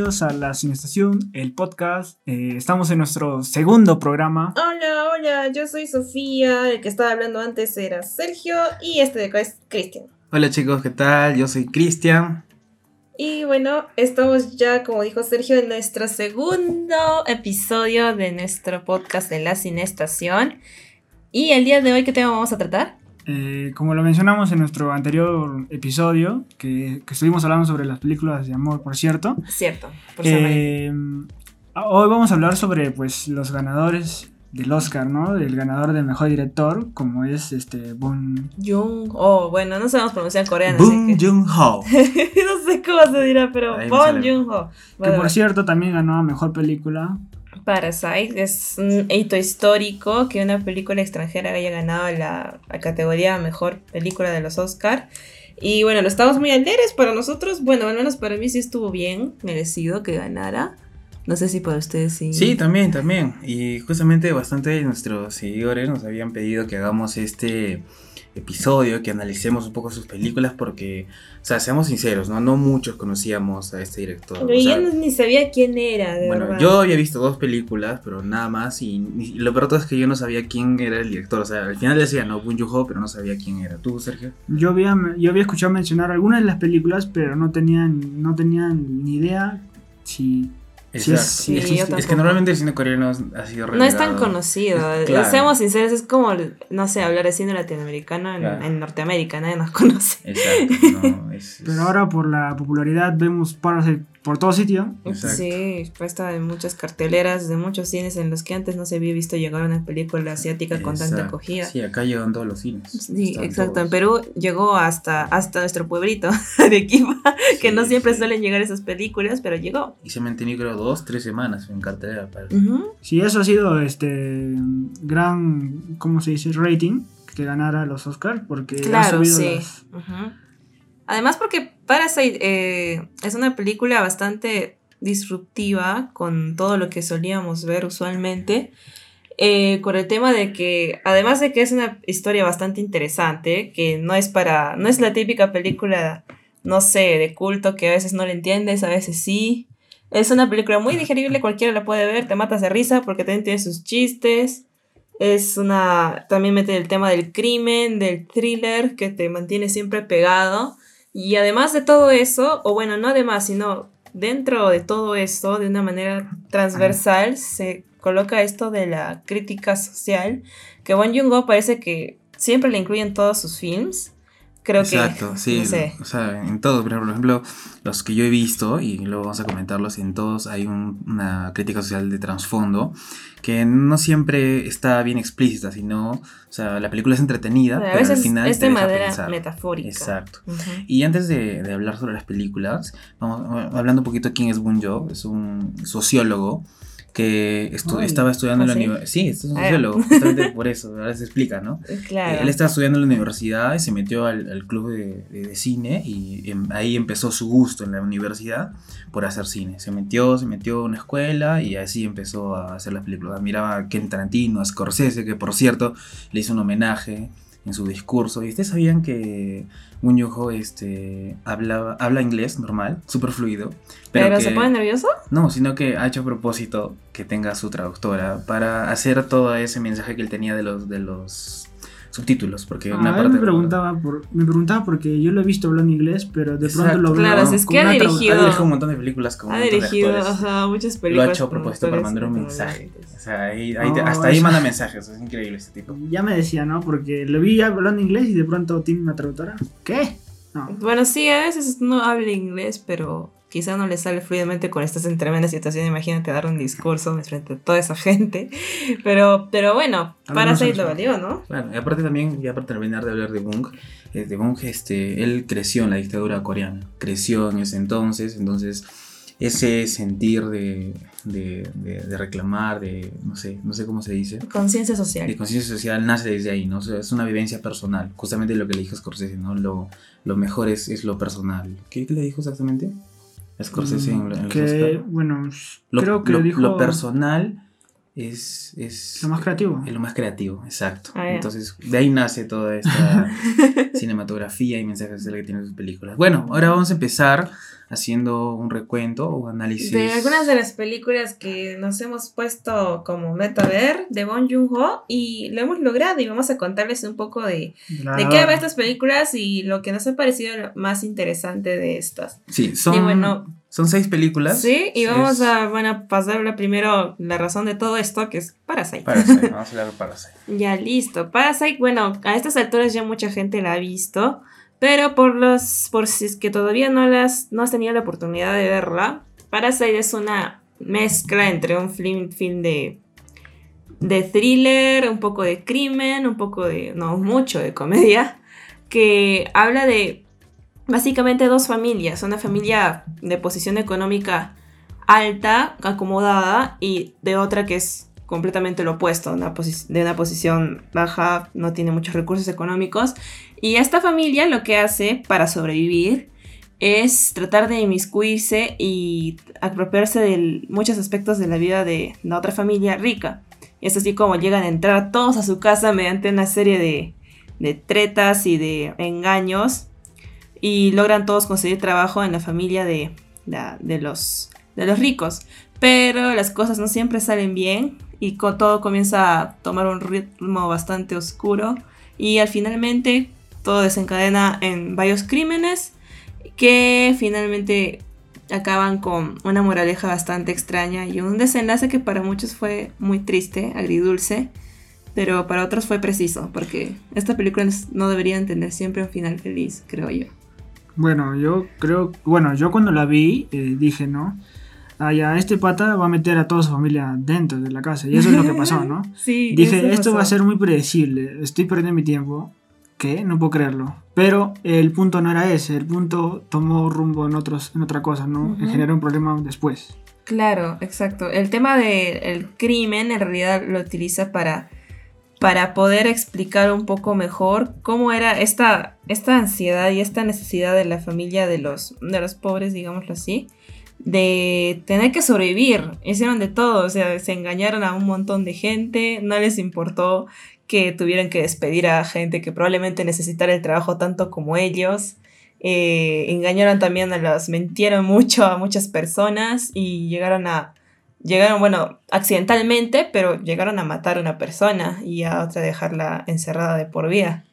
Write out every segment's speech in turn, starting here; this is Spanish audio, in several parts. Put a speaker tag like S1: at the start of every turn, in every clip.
S1: Bienvenidos a La Cinestación, el podcast. Eh, estamos en nuestro segundo programa.
S2: Hola, hola, yo soy Sofía, el que estaba hablando antes era Sergio y este de acá es Cristian.
S3: Hola chicos, ¿qué tal? Yo soy Cristian.
S2: Y bueno, estamos ya, como dijo Sergio, en nuestro segundo episodio de nuestro podcast de La Cinestación. Y el día de hoy, ¿qué tema vamos a tratar?
S1: Eh, como lo mencionamos en nuestro anterior episodio, que, que estuvimos hablando sobre las películas de amor, por cierto.
S2: Cierto, por
S1: eh, hoy vamos a hablar sobre pues, los ganadores del Oscar, ¿no? El ganador del mejor director, como es este Bong
S2: Joon Ho. Bueno, no sabemos pronunciar coreano.
S3: Bong Joon Ho.
S2: no sé cómo se dirá, pero Bong Joon Ho.
S1: Que por cierto también ganó a mejor película
S2: Parasite es un hito histórico que una película extranjera haya ganado la, categoría mejor película de los Oscar. Y bueno, lo estamos muy alegres para nosotros. Bueno, al menos para mí sí estuvo bien merecido que ganara. No sé si para ustedes sí.
S3: Sí, también, también. Y justamente bastante de nuestros seguidores nos habían pedido que hagamos este episodio, que analicemos un poco sus películas, porque, o sea, seamos sinceros, ¿no? No muchos conocíamos a este director.
S2: Pero yo ni sabía quién era, de
S3: Bueno, yo había visto dos películas, pero nada más, y, lo peor es que yo no sabía quién era el director, o sea, al final decía, no, Bun Ho, pero no sabía quién era. ¿Tú, Sergio?
S1: Yo había, yo había escuchado mencionar algunas de las películas, pero no tenían, no tenían ni idea si
S3: Sí, es, que normalmente el cine coreano ha sido
S2: No es tan conocido. Seamos sinceros, es como, no sé, hablar de cine latinoamericano en, Norteamérica, nadie nos conoce.
S3: Exacto,
S1: Pero ahora por la popularidad vemos Parasite por todo sitio.
S2: Sí, puesta en muchas carteleras de muchos cines en los que antes no se había visto llegar una película asiática con tanta acogida.
S3: Sí, acá llegan todos los cines.
S2: Sí, exacto. En Perú llegó hasta, hasta nuestro pueblito de Equipa, que no siempre suelen llegar esas películas, pero llegó.
S3: Y se mantenió creo dos, tres semanas en cartelera. Para...
S1: Sí, eso ha sido este gran, ¿cómo se dice? Rating que ganara los Oscars porque
S2: claro, ha subido sí. Además porque Parasite eh, es una película bastante disruptiva con todo lo que solíamos ver usualmente. Eh, con el tema de que, además de que es una historia bastante interesante, que no es para, no es la típica película, no sé, de culto que a veces no le entiendes, a veces sí. Es una película muy digerible, cualquiera la puede ver, te matas de risa porque también tiene sus chistes. Es una, también mete el tema del crimen, del thriller, que te mantiene siempre pegado. Y además de todo eso, o bueno, no además, sino dentro de todo esto, de una manera transversal, se coloca esto de la crítica social, que Won Jung-ho parece que siempre le incluye en todos sus films. Creo
S3: Exacto, sí. O sea, en todos, por ejemplo, los que yo he visto, y luego vamos a comentarlos, en todos hay una crítica social de trasfondo que no siempre está bien explícita, sino, o sea, la película es entretenida, pero, al final
S2: es de manera metafórica.
S3: Exacto. Y antes de, de, hablar sobre las películas, vamos hablando un poquito de quién es Boon Jo, es un sociólogo que estaba estudiando en la universidad. Sí, es un ah. sociólogo, justamente por eso, ahora se explica, ¿no?
S2: Claro.
S3: él estaba estudiando en la universidad y se metió al, club de, de, cine y em, ahí empezó su gusto en la universidad por hacer cine. Se metió, se metió a una escuela y así empezó a hacer las películas. Miraba a Ken Tarantino, a Scorsese, que por cierto le hizo un homenaje en su discurso. ¿Y ustedes sabían que Muñojo este, habla, habla inglés normal, súper fluido?
S2: ¿Pero, se pone nervioso?
S3: No, sino que ha hecho a propósito que tenga su traductora para hacer todo ese mensaje que él tenía de los, de los subtítulos, porque
S1: ah, una parte... Me preguntaba, por, me preguntaba porque yo lo he visto hablando inglés, pero de pronto lo veo...
S2: Claro, es que ha dirigido...
S3: Ha dirigido un montón de películas con
S2: Ha dirigido ajá, muchas películas.
S3: Lo ha hecho a propósito para mandar un mensaje. O sea, ahí, hasta ahí manda mensajes, es increíble este tipo.
S1: Ya me decía, ¿no? Porque lo vi hablando inglés y de pronto tiene una traductora. ¿Qué? No.
S2: Bueno, sí, a veces no habla inglés, pero quizá no le sale fluidamente con estas tremendas situaciones. Imagínate dar un discurso frente a toda esa gente. Pero, pero bueno, para Parasite lo valió, ¿no?
S3: Bueno, y aparte también, ya para terminar de hablar de Bung, eh, de Bung, este, él creció en la dictadura coreana. Creció en ese entonces, entonces ese sentir de, de, de, reclamar, de, no sé, no sé cómo se dice.
S2: Conciencia social.
S3: De conciencia social nace desde ahí, ¿no? es una vivencia personal. Justamente lo que le dijo Scorsese, ¿no? Lo, lo mejor es, es lo personal. ¿Qué le dijo exactamente? Scorsese en,
S1: que, Bueno,
S3: lo,
S1: creo que
S3: lo,
S1: dijo...
S3: Lo personal es, es
S1: Lo más creativo.
S3: es lo más creativo, exacto.
S2: Ah.
S3: Entonces, de ahí nace toda esta cinematografía y mensaje social que tienen sus películas. Bueno, ahora vamos a empezar haciendo un recuento o análisis.
S2: De algunas de las películas que nos hemos puesto como meta ver de Bong Joon-ho y lo hemos logrado y vamos a contarles un poco de, de qué va estas películas y lo que nos ha parecido lo más interesante de estas.
S3: Sí, son,
S2: Y bueno,
S3: son seis películas.
S2: Sí, y vamos
S3: Es-
S2: a, bueno, a pasarle primero la razón de todo esto, que es Parasite.
S3: Parasite, vamos a hablar de Parasite.
S2: Ya listo. Parasite, bueno, a estas alturas ya mucha gente la ha visto, pero por los por si es que todavía no las no has tenido la oportunidad de verla, Parasite es una mezcla entre un film, film de de thriller, un poco de crimen, un poco de no mucho de comedia, que habla de básicamente dos familias, una familia de posición económica alta, acomodada, y de otra que es completamente lo opuesto, de una posición baja, no tiene muchos recursos económicos. Y esta familia lo que hace para sobrevivir es tratar de inmiscuirse y apropiarse de muchos aspectos de la vida de la otra familia rica. Y es así como llegan a entrar todos a su casa mediante una serie de tretas y de engaños y logran todos conseguir trabajo en la familia de, de- los, de los ricos. Pero las cosas no siempre salen bien y todo comienza a tomar un ritmo bastante oscuro y al finalmente todo desencadena en varios crímenes que finalmente acaban con una moraleja bastante extraña y un desenlace que para muchos fue muy triste, agridulce, pero para otros fue preciso, porque esta película no debería tener siempre un final feliz, creo yo.
S1: Bueno, yo creo, bueno, yo cuando la vi eh, dije, ¿no? Ah, ya, este pata va a meter a toda su familia dentro de la casa. Y eso es lo que pasó, ¿no?
S2: Sí,
S1: Dije, esto va a ser muy predecible. Estoy perdiendo mi tiempo. ¿Qué? No puedo creerlo. Pero el punto no era ese. El punto tomó rumbo en, otros, en otra cosa, ¿no? Generó un problema después.
S2: Claro, exacto. El tema del crimen en realidad lo utiliza para, para poder explicar un poco mejor cómo era esta, esta ansiedad y esta necesidad de la familia de los, de los pobres, digámoslo así, de tener que sobrevivir. Hicieron de todo, o sea, se engañaron a un montón de gente, no les importó que tuvieran que despedir a gente que probablemente necesitara el trabajo tanto como ellos. Eh, engañaron también a las, mentieron mucho a muchas personas y llegaron a, llegaron, bueno, accidentalmente, pero llegaron a matar a una persona y a otra dejarla encerrada de por vida.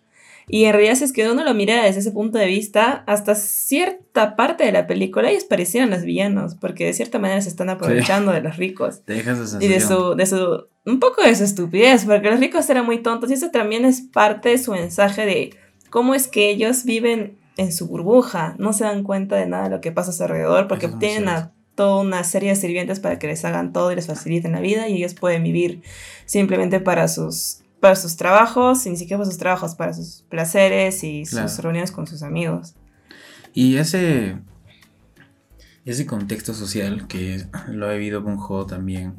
S2: Y en realidad, si es que uno lo mira desde ese punto de vista, hasta cierta parte de la película ellos parecían los villanos, porque de cierta manera se están aprovechando de los ricos.
S3: Te dejas
S2: Y de su, de su, un poco de su estupidez, porque los ricos eran muy tontos y eso también es parte de su mensaje de cómo es que ellos viven en su burbuja, no se dan cuenta de nada de lo que pasa a su alrededor, porque tienen a toda una serie de sirvientes para que les hagan todo y les faciliten la vida y ellos pueden vivir simplemente para sus, para sus trabajos, y ni siquiera para sus trabajos, para sus placeres y
S3: Claro.
S2: sus reuniones con sus amigos.
S3: Y ese, ese contexto social que lo ha vivido Ho también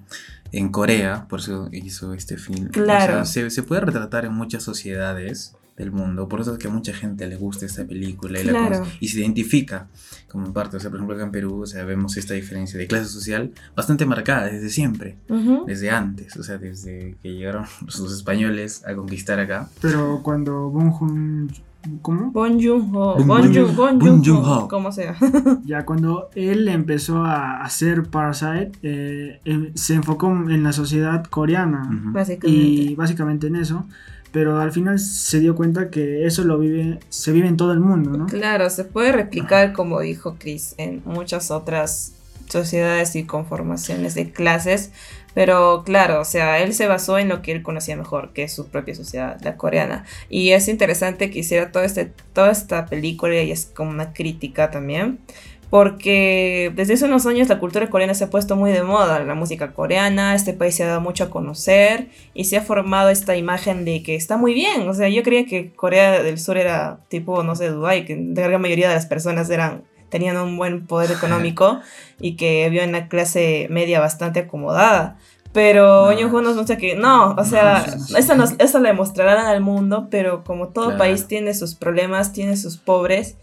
S3: en Corea, por eso hizo este film.
S2: Claro.
S3: O sea, se, se puede retratar en muchas sociedades del mundo, por eso es que a mucha gente le gusta esta película y, la
S2: Claro.
S3: conoce- y se identifica como parte. O sea, por ejemplo, acá en Perú o sea, vemos esta diferencia de clase social bastante marcada desde siempre,
S2: Ujú.
S3: desde antes, o sea, desde que llegaron los españoles a conquistar acá.
S1: Pero cuando Bong Joon... ¿Cómo?
S2: Bon Joon-ho,
S3: Bon
S2: Bon
S3: Joon-
S2: Joon- Bon
S3: Bon
S2: Joon-ho,
S3: Joon-ho.
S2: como sea.
S1: Ya cuando él empezó a hacer Parasite, eh, eh, se enfocó en la sociedad coreana.
S3: Ujú.
S2: Básicamente.
S1: y básicamente en eso, pero al final se dio cuenta que eso lo vive, se vive en todo el mundo, ¿no?
S2: Claro, se puede replicar, como dijo Chris, en muchas otras sociedades y conformaciones de clases, pero claro, o sea, él se basó en lo que él conocía mejor, que es su propia sociedad, la coreana. Y es interesante que hiciera todo este, toda esta película y es como una crítica también, porque desde hace unos años la cultura coreana se ha puesto muy de moda, la música coreana, este país se ha dado mucho a conocer y se ha formado esta imagen de que está muy bien, o sea, yo creía que Corea del Sur era tipo, no sé, Dubái, que la gran mayoría de las personas eran tenían un buen poder económico y que había una clase media bastante acomodada. Pero
S3: No.
S2: Jung nos muestra que no, o sea,
S1: No,
S2: eso, nos, eso le mostrarán al mundo, pero como todo
S3: Claro.
S2: país tiene sus problemas, tiene sus pobres,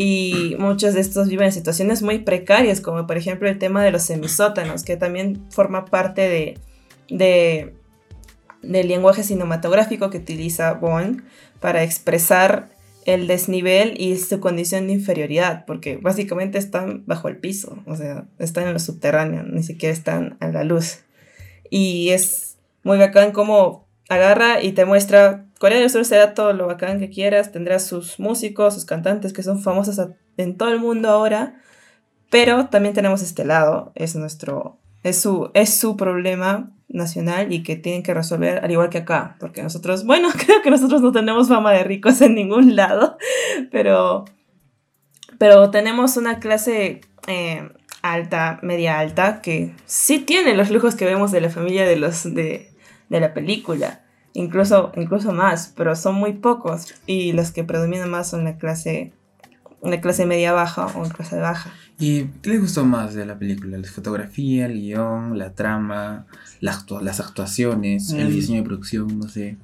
S2: y muchos de estos viven en situaciones muy precarias, como por ejemplo el tema de los semisótanos, que también forma parte de, de, del lenguaje cinematográfico que utiliza Bond para expresar el desnivel y su condición de inferioridad, porque básicamente están bajo el piso, o sea, están en lo subterráneo, ni siquiera están a la luz. Y es muy bacán como agarra y te muestra, Corea del Sur será todo lo bacán que quieras, tendrá sus músicos, sus cantantes que son famosos en todo el mundo ahora, pero también tenemos este lado, es nuestro, es su, es su problema nacional y que tienen que resolver al igual que acá, porque nosotros, bueno, creo que nosotros no tenemos fama de ricos en ningún lado, pero, pero tenemos una clase eh, alta, media alta, que sí tiene los lujos que vemos de la familia de, los, de, de la película, incluso, incluso más, pero son muy pocos y los que predominan más son la clase, la clase media baja o la clase baja.
S3: ¿Y qué les gustó más de la película? ¿La fotografía, el guion, la trama, las, las actuaciones, el,
S1: El-
S3: diseño de producción? No sé.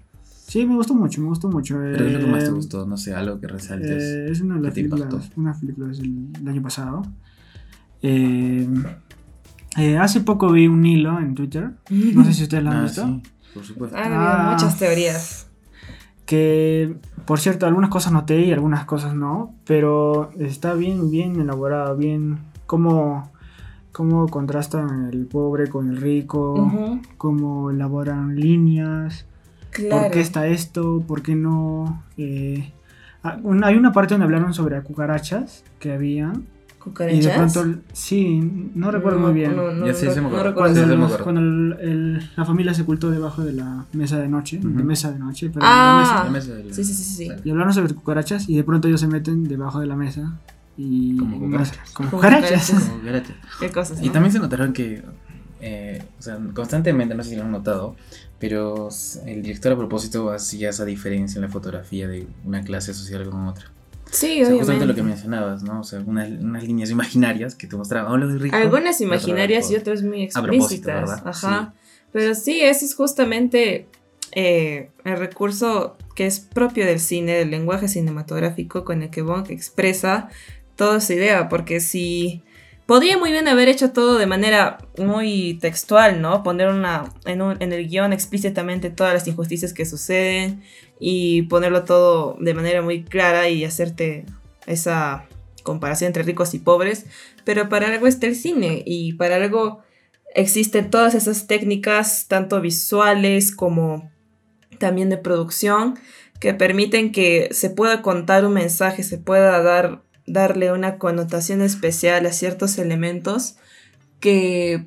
S1: Sí, me gustó mucho, me gustó mucho.
S3: ¿Pero qué es lo que más te
S1: Eh,
S3: gustó? No sé, algo que resaltes.
S1: Eh, es una de las
S3: ¿Qué te
S1: películas,
S3: impactó?
S1: una película del, del año pasado. Eh, eh, hace poco vi un hilo en Twitter, no sé si ustedes lo han
S3: ah,
S1: visto,
S3: sí, por supuesto.
S2: Han habido
S1: Ah.
S2: muchas teorías.
S1: que por cierto algunas cosas noté y algunas cosas no, pero está bien, bien elaborado, bien cómo, cómo contrastan el pobre con el rico, cómo elaboran líneas,
S2: Claro.
S1: por qué está esto, por qué no... eh, ah, hay una parte donde hablaron sobre cucarachas que y de pronto, sí, no recuerdo muy bien.
S2: No, no,
S3: Ya sí me
S2: no
S3: acuerdo.
S2: recuerdo.
S3: Sí, sí me
S1: Cuando,
S3: acuerdo.
S1: cuando el- el- la familia se ocultó debajo de la mesa de noche, de
S3: Ujú.
S1: mesa de noche, pero
S2: Ah.
S3: La mesa de la-
S2: Sí, sí, sí, sí.
S1: y hablaron sobre cucarachas y de pronto ellos se meten debajo de la mesa y
S3: Como cucarachas.
S1: como
S2: Como
S1: cucarachas.
S3: Como.
S2: Qué cosas.
S3: Y también se notaron que, eh, o sea, constantemente, no sé si lo han notado, pero el director a propósito hacía esa diferencia en la fotografía de una clase social con otra.
S2: Sí,
S3: O sea, justamente lo que mencionabas, ¿no? O sea, unas, unas líneas imaginarias que te mostraban, oh.
S2: Algunas imaginarias y otras muy explícitas.
S3: ¿verdad?
S2: Ajá. Pero sí, ese es justamente eh, el recurso que es propio del cine, del lenguaje cinematográfico con el que Bong expresa toda su idea. Porque si. Podría muy bien haber hecho todo de manera muy textual, ¿no? Poner una, en, en el guion explícitamente todas las injusticias que suceden y ponerlo todo de manera muy clara y hacerte esa comparación entre ricos y pobres. Pero para algo está el cine y para algo existen todas esas técnicas, tanto visuales como también de producción, que permiten que se pueda contar un mensaje, se pueda dar, darle una connotación especial a ciertos elementos que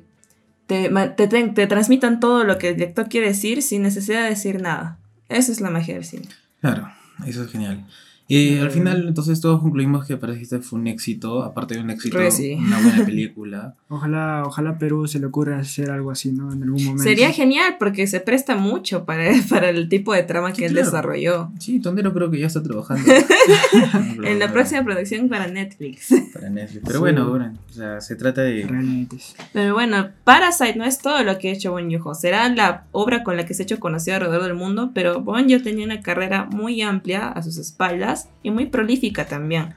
S2: te, te, te- transmitan todo lo que el director quiere decir sin necesidad de decir nada. Esa es la magia del cine.
S3: Claro, eso es genial. Y al final, entonces, todos concluimos que para este fue un éxito, aparte de un éxito,
S2: que sí.
S3: una buena película.
S1: Ojalá, ojalá Perú se le ocurra hacer algo así, ¿no? En algún momento.
S2: Sería genial porque se presta mucho para, para el tipo de trama que él desarrolló.
S3: Sí, Tondero creo que ya está trabajando.
S2: En la próxima producción para Netflix.
S3: Para Netflix. Pero
S1: Sí.
S3: bueno, bueno, o sea, se trata de...
S1: Realmente.
S2: Pero bueno, Parasite no es todo lo que ha hecho Bon Joon-ho. Será la obra con la que se ha hecho conocido alrededor del mundo, pero Bon Joon tenía una carrera muy amplia a sus espaldas y muy prolífica también.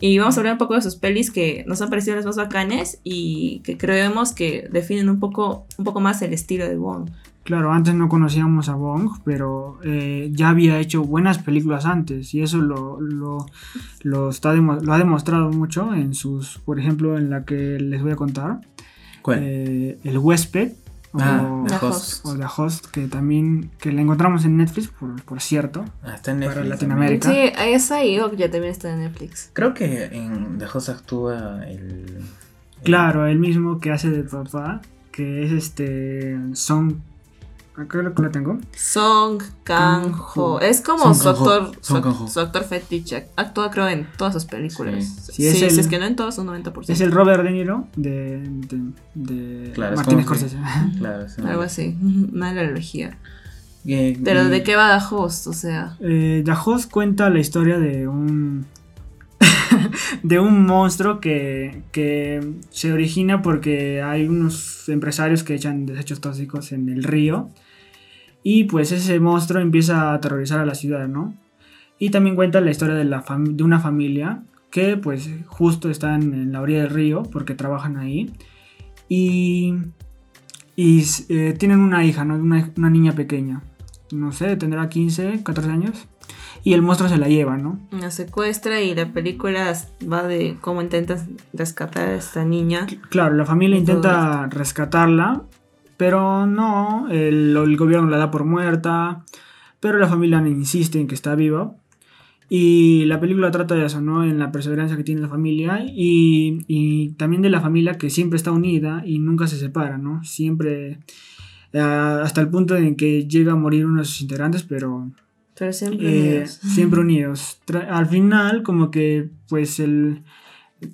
S2: Y vamos a hablar un poco de sus pelis que nos han parecido las más bacanes y que creemos que definen un poco, un poco más el estilo de Bond.
S1: Claro, antes no conocíamos a Bong, pero eh, ya había hecho buenas películas antes y eso lo, lo, lo está demo- lo ha demostrado mucho en sus, por ejemplo, en la que les voy a contar,
S3: ¿Cuál?
S1: eh, El huésped o,
S3: ah,
S2: The
S3: The
S2: Host.
S3: Host.
S1: o The Host, que también que la encontramos en Netflix, por, por cierto.
S3: Ah, está en Netflix.
S1: para
S3: también.
S1: Latinoamérica.
S2: Sí, esa y ya también está en Netflix.
S3: Creo que en The Host actúa el... el-
S1: Claro, el mismo que hace de papá, que es este Song. Acá lo que lo tengo.
S2: Song Kang-ho. Es como
S3: Song
S2: su actor,
S3: Song
S2: su, actor fetiche. Actúa, creo, en todas sus películas.
S3: Sí.
S2: Sí,
S1: Sí, es
S2: si
S1: el-
S2: es que no en todas, un 90%.
S1: Es el Robert De Niro de, de, de
S3: Claro, como
S1: Scorsese.
S3: Claro,
S2: Algo así. Una analogía.
S3: Eh,
S2: Pero ¿de qué va The Host? O sea.
S1: Eh, The Host cuenta la historia de un. de un monstruo que, que se origina porque hay unos empresarios que echan desechos tóxicos en el río. Y pues ese monstruo empieza a aterrorizar a la ciudad, ¿no? Y también cuenta la historia de, la de una familia que pues justo están en la orilla del río porque trabajan ahí. Y, y eh, tienen una hija, ¿no? Una, una niña pequeña. No sé, tendrá 15, 14 años. Y el monstruo se la lleva, ¿no?
S2: La secuestra y la película va de cómo intentas rescatar a esta niña.
S1: Claro, la familia intenta rescatarla, pero no, el, el gobierno la da por muerta, pero la familia insiste en que está viva. Y la película trata de eso, ¿no? En la perseverancia que tiene la familia y, y también de la familia que siempre está unida y nunca se separa, ¿no? Siempre, eh, hasta el punto en que llega a morir uno de sus integrantes, pero
S2: Pero siempre
S1: eh,
S2: unidos.
S1: siempre unidos. Tra- al final, como que, pues, el,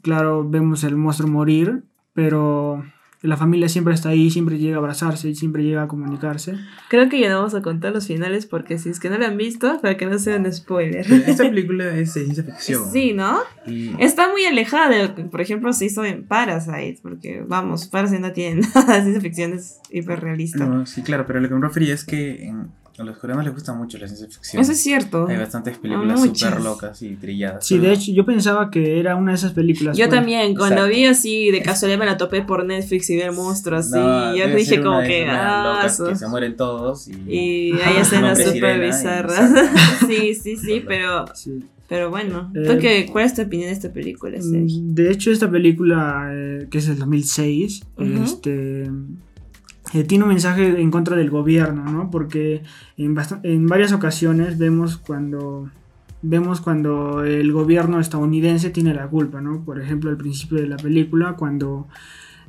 S1: claro, vemos el monstruo morir, pero la familia siempre está ahí, siempre llega a abrazarse y siempre llega a comunicarse.
S2: Creo que ya no vamos a contar los finales porque si es que no lo han visto, para que no sea un spoiler.
S3: Pero Esta película es de ciencia ficción.
S2: Sí, ¿no?
S3: Y-
S2: Está muy alejada de lo que, por ejemplo, se hizo en Parasite, porque, vamos, Parasite no tiene nada de ciencia ficción, es hiperrealista.
S3: No, sí, claro, pero lo que me refería es que en- a los coreanos les gusta mucho la ciencia ficción.
S2: Eso es cierto.
S3: Hay bastantes películas
S2: Muchas.
S3: súper locas y trilladas.
S1: Sí,
S3: pero-
S1: de hecho, yo pensaba que era una de esas películas.
S2: Yo
S1: pues.
S2: también, cuando
S3: Exacto.
S2: vi así de casualidad me la topé por Netflix y vi el monstruo así,
S3: No,
S2: yo dije como que, ah,
S3: que se mueren todos y,
S2: y hay escenas súper bizarras. sí, sí, sí, pero,
S1: Sí.
S2: pero bueno.
S1: Eh,
S2: ¿Tú qué- ¿Cuál es tu opinión de esta película, Sergio?
S1: Mm, De hecho, esta película, eh, que es del 2006,
S2: Ujú.
S1: este, eh, tiene un mensaje en contra del gobierno, ¿no? Porque en, en varias ocasiones vemos cuando, vemos cuando el gobierno estadounidense tiene la culpa, ¿no? Por ejemplo, al principio de la película, cuando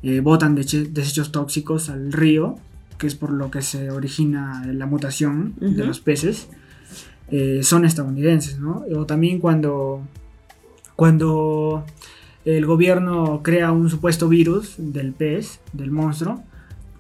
S1: eh, botan desechos tóxicos al río, que es por lo que se origina la mutación de los peces, eh, son estadounidenses, ¿no? O también cuando, cuando el gobierno crea un supuesto virus del pez, del monstruo,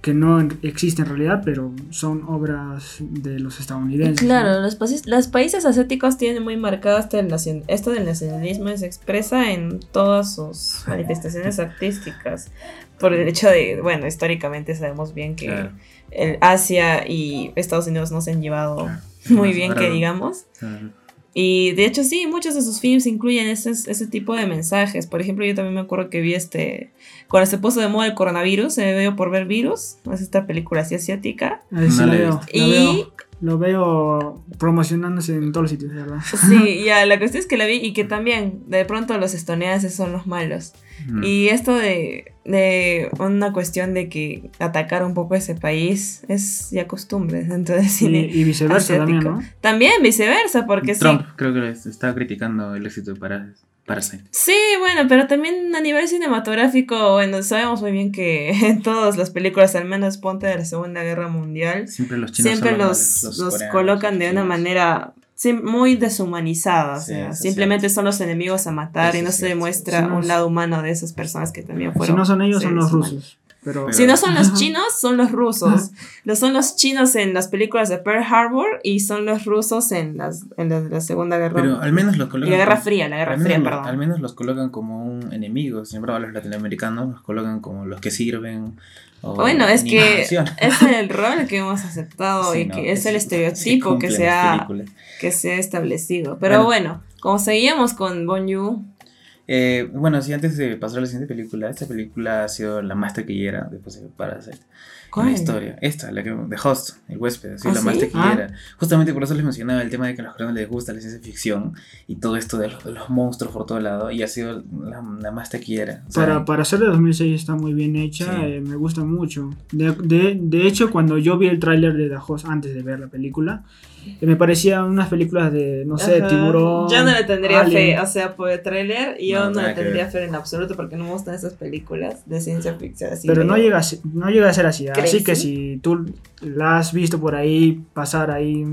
S1: que no existe en realidad, pero son obras de los estadounidenses. ¿no?
S2: Claro, los, países, los países asiáticos tienen muy marcado este esto del nacionalismo y se expresa en todas sus manifestaciones artísticas. Por el hecho de, bueno, históricamente sabemos bien que
S3: Claro,
S2: el Asia y Estados Unidos no se han llevado
S3: claro.
S2: muy bien, que digamos. Y de hecho sí, muchos de sus films incluyen ese, ese tipo de mensajes. Por ejemplo, yo también me acuerdo que vi este, cuando se puso de moda el coronavirus, se veo por ver virus, es esta película así asiática.
S1: Ahí sí
S3: No
S1: la veo, la
S2: Y
S1: veo, lo veo promocionándose en todos los sitios, verdad.
S2: sí, ya, la cuestión es que la vi y que también de pronto los estadounidenses son los malos.
S3: Mm.
S2: Y esto de, de una cuestión de que atacar un poco ese país es ya costumbre dentro del
S1: Y,
S2: cine.
S1: y viceversa también,
S2: asiático.
S1: ¿no?
S2: También viceversa, porque
S3: Trump
S2: sí.
S3: creo que les estaba criticando el éxito de Para- Parasite.
S2: Sí, bueno, pero también a nivel cinematográfico, bueno, sabemos muy bien que en todas las películas, al menos ponte de la Segunda Guerra Mundial,
S3: Siempre los chinos
S2: siempre los, los
S3: coreanos,
S2: colocan de una manera sí, muy deshumanizada. o sea, simplemente son los enemigos a matar
S3: Eso
S2: y no se demuestra
S1: Si no
S2: un lado humano de esas personas que también
S1: Si
S2: fueron.
S1: no son ellos, son los
S2: humanos.
S1: rusos. Pero,
S2: Si no son los chinos, son los rusos. Los son los chinos en las películas de Pearl Harbor y son los rusos en las en la, la Segunda Guerra
S3: Pero al menos los colocan.
S2: la Guerra Fría, la Guerra
S3: al
S2: Fría,
S3: menos,
S2: perdón.
S3: al menos los colocan como un enemigo. Sin embargo, a los latinoamericanos los colocan como los que sirven. o
S2: Bueno, es que es el rol que hemos aceptado
S3: Sí,
S2: y
S3: no,
S2: que es,
S3: que
S2: el estereotipo que se, ha, que se ha establecido. Pero bueno, como seguíamos con Bon Yu,
S3: Eh, bueno, sí, antes de pasar a la siguiente película, esta película ha sido la más taquillera después de Parasite. En
S2: ¿Cuál?
S3: la historia. Esta, la que The Host, el huésped, ha sido
S2: ¿Ah,
S3: la más
S2: sí?
S3: taquillera. Justamente por eso les mencionaba el tema de que a los coreanos les gusta la ciencia ficción y todo esto de los, de los monstruos por todo lado y ha sido la, la más taquillera. O sea,
S1: para, para ser de 2006 está muy bien hecha,
S3: Sí.
S1: eh, me gusta mucho. De, de- de hecho, cuando yo vi el tráiler de The Host antes de ver la película, me parecían unas películas de, no sé,
S2: Ajá.
S1: tiburón.
S2: Yo no le tendría
S1: Alien.
S2: fe, o sea, por el tráiler, yo
S3: No,
S2: le tendría fe en absoluto porque no me gustan esas películas de ciencia ficción. Así
S1: Pero no llega, a ser, no llega a ser así. Así
S2: ¿Crazy?
S1: que si tú la has visto por ahí, pasar ahí,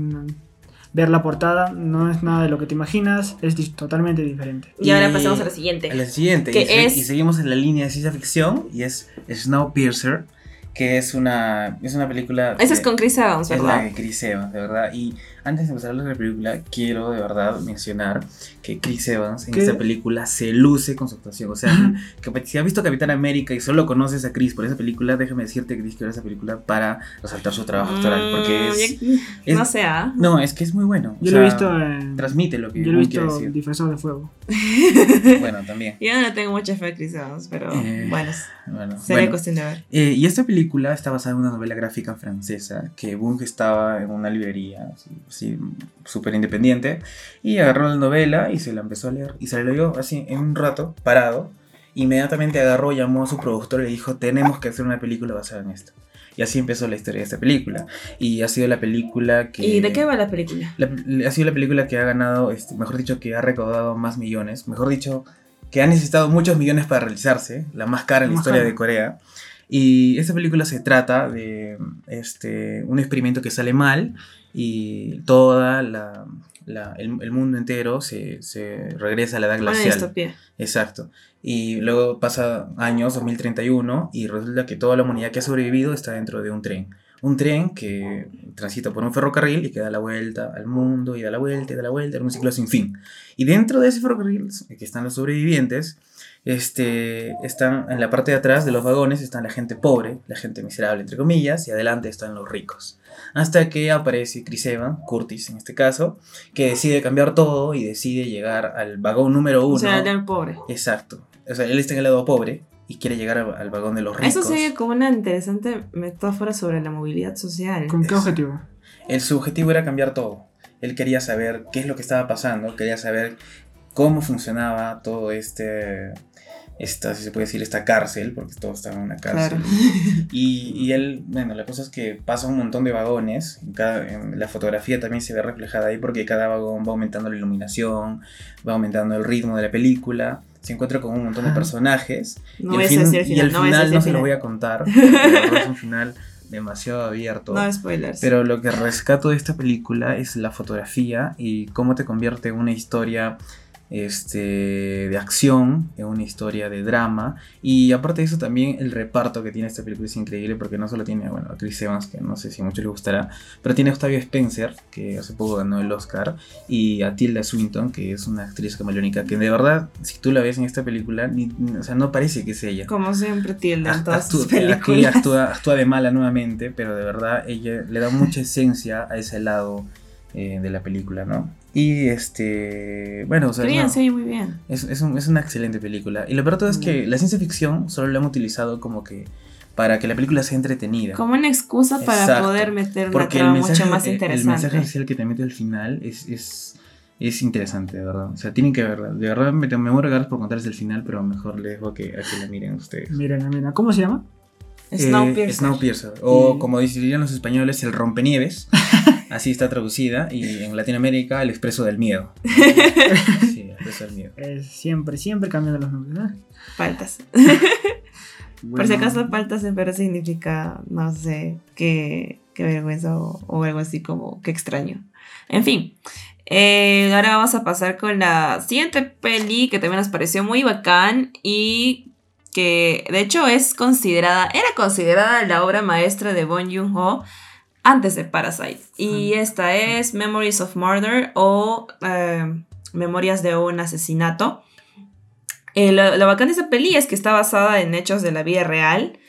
S1: ver la portada, no es nada de lo que te imaginas, es di- totalmente diferente.
S2: Y ahora pasamos a la siguiente.
S3: a la siguiente.
S2: Que
S3: y,
S2: es-
S3: y seguimos en la línea de ciencia ficción y es Snowpiercer, que es una, es una película...
S2: Esa es con Chris Evans,
S3: Es la
S2: ¿verdad?
S3: de Chris Evans, de verdad. Y antes de empezar a hablar de la película, quiero de verdad mencionar que Chris Evans en
S1: ¿Qué?
S3: esta película se luce con su actuación. O sea, que si has visto Capitán América y solo conoces a Chris por esa película, déjame decirte, Chris, que ver esa película para resaltar su trabajo actoral. Porque es.
S2: Mm,
S3: es-
S2: no sé, ¿ah?
S3: No, es que es muy bueno. o
S1: Yo lo he
S3: sea,
S1: visto en-
S3: Transmite lo que
S1: yo lo he visto disfrazado de fuego.
S3: Bueno, también.
S2: Yo no tengo mucha fe a Chris Evans, pero
S3: Eh,
S2: bueno,
S3: Bueno,
S2: sería
S3: bueno.
S2: cuestión de ver.
S3: Eh, y esta película película está basada en una novela gráfica francesa que Bunge estaba en una librería, así, súper independiente, y agarró la novela y se la empezó a leer. Y se la leyó así en un rato, parado. Inmediatamente agarró, llamó a su productor y le dijo, tenemos que hacer una película basada en esto. Y así empezó la historia de esta película. Y ha sido la película que...
S2: ¿Y de qué va la película?
S3: ha sido la película que ha ganado, este, mejor dicho, que ha recaudado más millones. Mejor dicho, que ha necesitado muchos millones para realizarse. La más cara en la historia de Corea. Y esta película se trata de este, un experimento que sale mal y toda la, el, mundo entero se, se, regresa a la edad glacial. Exacto. Y luego pasa años, 2031, y resulta que toda la humanidad que ha sobrevivido está dentro de un tren. Un tren que transita por un ferrocarril y que da la vuelta al mundo y da la vuelta y da la vuelta en un ciclo sin fin. Y dentro de ese ferrocarril, que están los sobrevivientes, este, están en la parte de atrás de los vagones están la gente pobre, la gente miserable entre comillas, y adelante están los ricos. Hasta que aparece Chris Evans, Curtis en este caso, que decide cambiar todo y decide llegar al vagón número uno. O
S2: sea, el pobre.
S3: Exacto. O sea, él está en el lado pobre y quiere llegar al, vagón de los ricos.
S2: Eso sería como una interesante metáfora sobre la movilidad social.
S1: ¿Con qué objetivo?
S3: El, su objetivo era cambiar todo. Él quería saber qué es lo que estaba pasando, quería saber cómo funcionaba todo este esta, si se puede decir, esta cárcel, porque todo está en una cárcel. Y, y, él, bueno, la cosa es que pasa un montón de vagones, cada, la fotografía también se ve reflejada ahí porque cada vagón va aumentando la iluminación, va aumentando el ritmo de la película, se encuentra con un montón de personajes.
S2: No y, al
S3: y al final no, se lo voy a contar, es un final demasiado abierto.
S2: No spoilers.
S3: Pero lo que rescato de esta película es la fotografía y cómo te convierte en una historia este, de acción, es una historia de drama. Y aparte de eso, también el reparto que tiene esta película es increíble porque no solo tiene bueno, a Chris Evans, que no sé si a muchos les gustará, pero tiene a Octavia Spencer, que hace poco ganó el Oscar, y a Tilda Swinton, que es una actriz camaleónica, que de verdad, si tú la ves en esta película, ni, o sea, no parece que sea ella.
S2: Como siempre, Tilda en todas sus películas.
S3: Actúa, actúa de mala nuevamente, pero de verdad ella le da mucha esencia a ese lado eh, de la película, ¿no? Y este. Bueno, o sea.
S2: Bien, sí, muy bien.
S3: Es, es, un, es, una excelente película. Y lo peor todo es que mm. la ciencia ficción solo la han utilizado como que. Para que la película sea entretenida.
S2: Como una excusa para poder meter una trama mucho más interesante.
S3: El mensaje social que te mete al final es, es, es interesante, de verdad. O sea, tienen que verla. De verdad me, me voy a regalar por contarles el final, pero mejor les dejo que, a que la miren ustedes.
S1: Miren, miren. ¿Cómo se llama?
S2: Snowpiercer.
S3: Eh, Snowpiercer. O como dirían los españoles, el rompenieves. Así está traducida. Y en Latinoamérica, el expreso del miedo. sí, el expreso del miedo.
S1: siempre, siempre cambian los nombres. ¿no?
S2: Paltas. Por si acaso, paltas en Perú significa, no sé, qué, qué vergüenza o, algo así como qué extraño. En fin. Eh, ahora vamos a pasar con la siguiente peli que también nos pareció muy bacán y que de hecho es considerada, era considerada la obra maestra de Bong Joon-ho antes de Parasite. Y esta es Memories of Murder o eh, Memorias de un asesinato. Eh, lo, bacán de esa peli es que está basada en hechos de la vida real.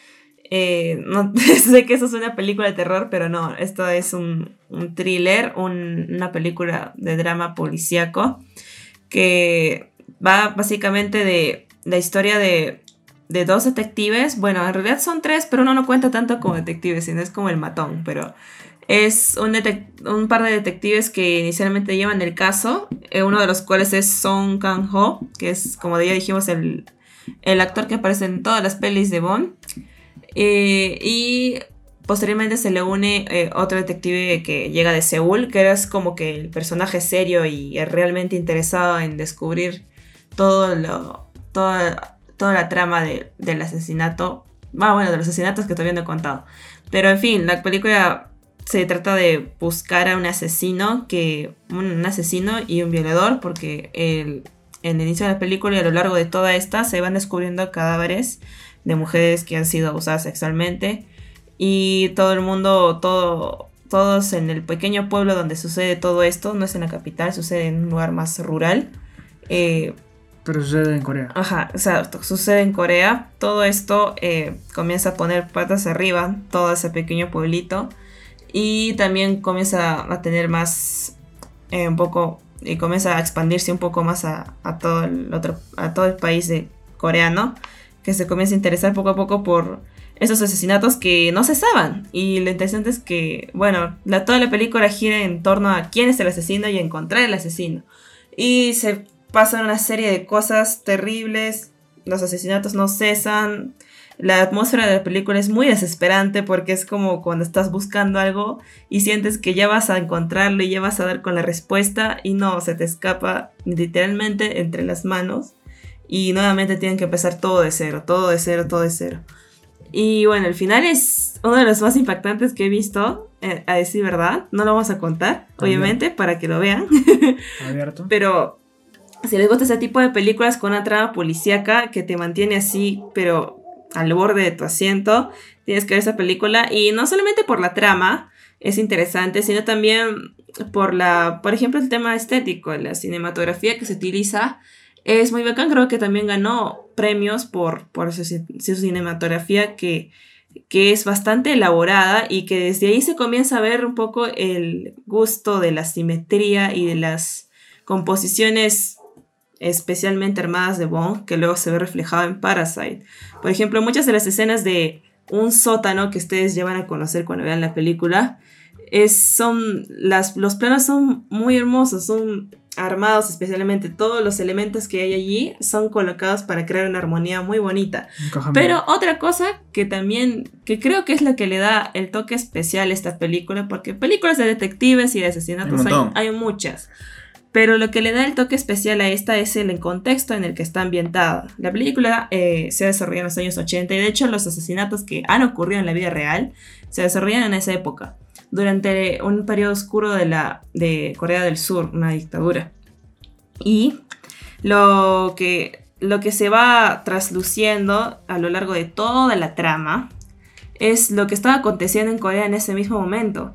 S2: Eh, no sé que eso es una película de terror, pero no, esto es un, thriller, una película de drama policíaco que va básicamente de la historia de de dos detectives. Bueno, en realidad son tres, pero uno no cuenta tanto como detectives, sino es como el matón. Pero es un, un par de detectives que inicialmente llevan el caso. Eh, uno de los cuales es Song Kang-ho, que es, como ya dijimos, el, actor que aparece en todas las pelis de Bond. Eh, y posteriormente se le une eh, otro detective que llega de Seúl, que es como que el personaje serio y realmente interesado en descubrir todo lo, toda la trama del asesinato. Ah, bueno, de los asesinatos que todavía no he contado. Pero en fin, la película se trata de buscar a un asesino, que, un, asesino y un violador, porque el, en el inicio de la película y a lo largo de toda esta se van descubriendo cadáveres de mujeres que han sido abusadas sexualmente. Y todo el mundo, todo, todos en el pequeño pueblo donde sucede todo esto, no es en la capital, sucede en un lugar más rural. Eh,
S1: pero sucede en Corea.
S2: Ajá, exacto, sucede en Corea. Todo esto eh, comienza a poner patas arriba, todo ese pequeño pueblito. Y también comienza a tener más, eh, un poco, y comienza a expandirse un poco más a, todo el otro, a todo el país de coreano, que se comienza a interesar poco a poco por esos asesinatos que no cesaban. Y lo interesante es que, bueno, la, toda la película gira en torno a quién es el asesino y encontrar el asesino. Y se pasan una serie de cosas terribles, los asesinatos no cesan, la atmósfera de la película es muy desesperante porque es como cuando estás buscando algo y sientes que ya vas a encontrarlo y ya vas a dar con la respuesta y no, se te escapa literalmente entre las manos y nuevamente tienen que empezar todo de cero, todo de cero, todo de cero. Y bueno, el final es uno de los más impactantes que he visto, eh, a decir verdad. No lo vamos a contar, obviamente, para que lo vean.
S1: Abierto.
S2: pero si les gusta ese tipo de películas con una trama policíaca que te mantiene así, pero al borde de tu asiento, tienes que ver esa película. Y no solamente por la trama, es interesante, sino también por la, por ejemplo, el tema estético, la cinematografía que se utiliza es muy bacán, creo que también ganó premios por, por su, cinematografía que, que es bastante elaborada y que desde ahí se comienza a ver un poco el gusto de la simetría y de las composiciones especialmente armadas de Bond, que luego se ve reflejado en Parasite. Por ejemplo, muchas de las escenas de un sótano que ustedes llevan a conocer cuando vean la película, es, son, las, los planos son muy hermosos, son armados especialmente, todos los elementos que hay allí son colocados para crear una armonía muy bonita. Pero otra cosa que también, que creo que es la que le da el toque especial a esta película, porque películas de detectives y de asesinatos hay, muchas. Pero lo que le da el toque especial a esta es el contexto en el que está ambientada. La película eh, se desarrolla en los años 80 y de hecho los asesinatos que han ocurrido en la vida real se desarrollan en esa época durante un periodo oscuro de, la, de Corea del Sur, una dictadura. Y lo que, lo que se va trasluciendo a lo largo de toda la trama es lo que estaba aconteciendo en Corea en ese mismo momento.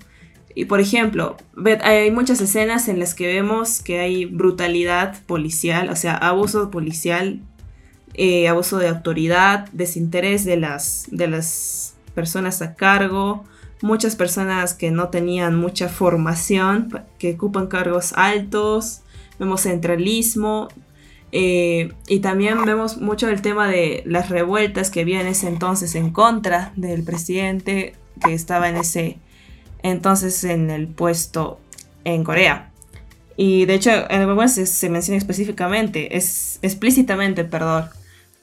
S2: Y por ejemplo, hay muchas escenas en las que vemos que hay brutalidad policial, o sea, abuso policial, eh, abuso de autoridad, desinterés de las, de las personas a cargo, muchas personas que no tenían mucha formación, que ocupan cargos altos, vemos centralismo eh, y también vemos mucho el tema de las revueltas que había en ese entonces en contra del presidente que estaba en ese entonces en el puesto en Corea. Y de hecho en el se, se menciona específicamente, es explícitamente, perdón,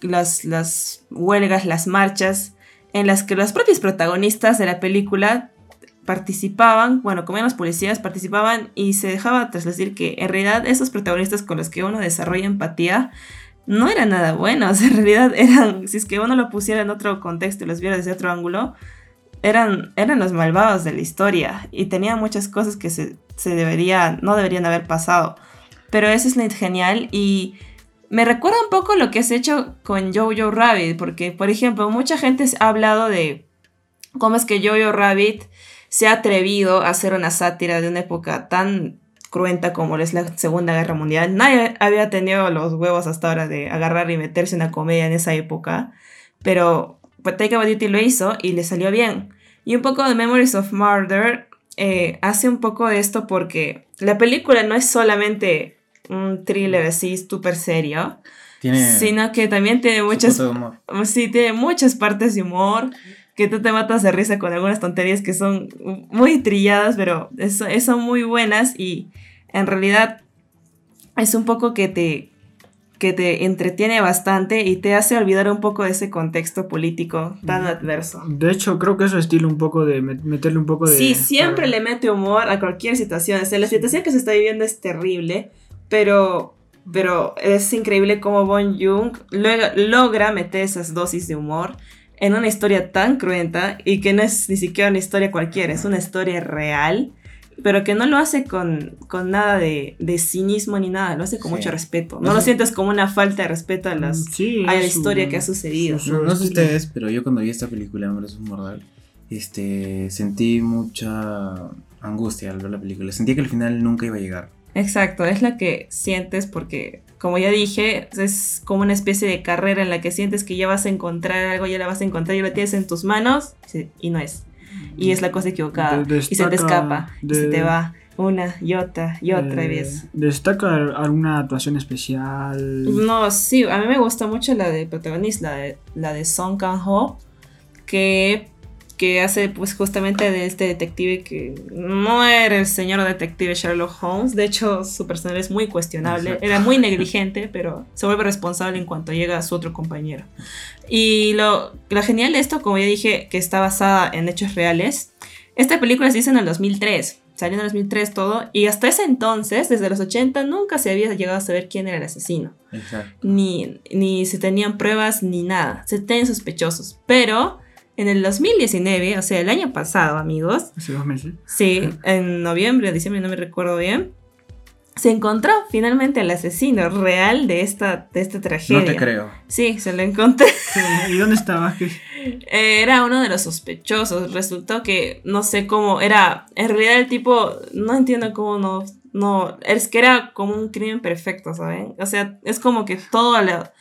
S2: las, las huelgas, las marchas en las que los propios protagonistas de la película participaban, bueno, como eran los policías, participaban y se dejaba traslucir que en realidad esos protagonistas con los que uno desarrolla empatía no eran nada buenos, en realidad eran, si es que uno lo pusiera en otro contexto y los viera desde otro ángulo, eran, eran los malvados de la historia y tenían muchas cosas que se, se deberían, no deberían haber pasado. Pero eso es genial y me recuerda un poco lo que has hecho con Jojo Rabbit, porque, por ejemplo, mucha gente ha hablado de cómo es que Jojo Rabbit se ha atrevido a hacer una sátira de una época tan cruenta como es la Segunda Guerra Mundial. Nadie había tenido los huevos hasta ahora de agarrar y meterse una comedia en esa época, pero Taika Waititi lo hizo y le salió bien. Y un poco de Memories of Murder eh, hace un poco de esto porque la película no es solamente un thriller así súper serio. sino que también tiene muchas, sí, tiene muchas partes de humor que tú te matas de risa con algunas tonterías que son muy trilladas, pero son muy buenas y en realidad es un poco que te, que te entretiene bastante y te hace olvidar un poco de ese contexto político tan adverso.
S1: De hecho, creo que es su estilo un poco de meterle un poco de...
S2: Sí, siempre le mete humor a cualquier situación. O sea, la situación que se está viviendo es terrible, pero, pero es increíble cómo Bon Jung logra meter esas dosis de humor en una historia tan cruenta y que no es ni siquiera una historia cualquiera, es una historia real, pero que no lo hace con, con nada de, de, cinismo ni nada, lo hace con mucho respeto. No, lo sientes como una falta de respeto a, las, a la historia que ha sucedido.
S3: no sé ustedes, pero yo cuando vi esta película, Hombres Mortal, este, sentí mucha angustia al ver la película. Sentía que al final nunca iba a llegar.
S2: Exacto, es la que sientes porque, como ya dije, es como una especie de carrera en la que sientes que ya vas a encontrar algo, ya la vas a encontrar, y lo tienes en tus manos y no es. Y es la cosa equivocada. y se te escapa, y se te va una y otra y otra vez.
S1: ¿Destaca alguna actuación especial?
S2: No, sí, a mí me gusta mucho la de protagonista, la de, la de Song Kang-ho que, que hace pues justamente de este detective que no era el señor detective Sherlock Holmes. De hecho, su personalidad es muy cuestionable.
S3: Exacto.
S2: Era muy negligente, pero se vuelve responsable en cuanto llega a su otro compañero. Y lo, lo genial de esto, como ya dije, que está basada en hechos reales. Esta película se hizo en el 2003. Salió en el 2003 todo. Y hasta ese entonces, desde los 80, nunca se había llegado a saber quién era el asesino
S3: Exacto.
S2: ni, ni se tenían pruebas ni nada. Se tenían sospechosos. Pero en el 2019, o sea, el año pasado, amigos,
S1: Hace dos meses.
S2: sí, en noviembre diciembre, no me recuerdo bien, se encontró finalmente el asesino real de esta, de esta tragedia.
S3: No te creo.
S2: Sí, se lo encontré.
S1: Sí, ¿Y dónde estaba? ¿Qué?
S2: Era uno de los sospechosos. Resultó que no sé cómo era. En realidad el tipo, no entiendo cómo no. No, es que era como un crimen perfecto, ¿saben? O sea, es como que toda la,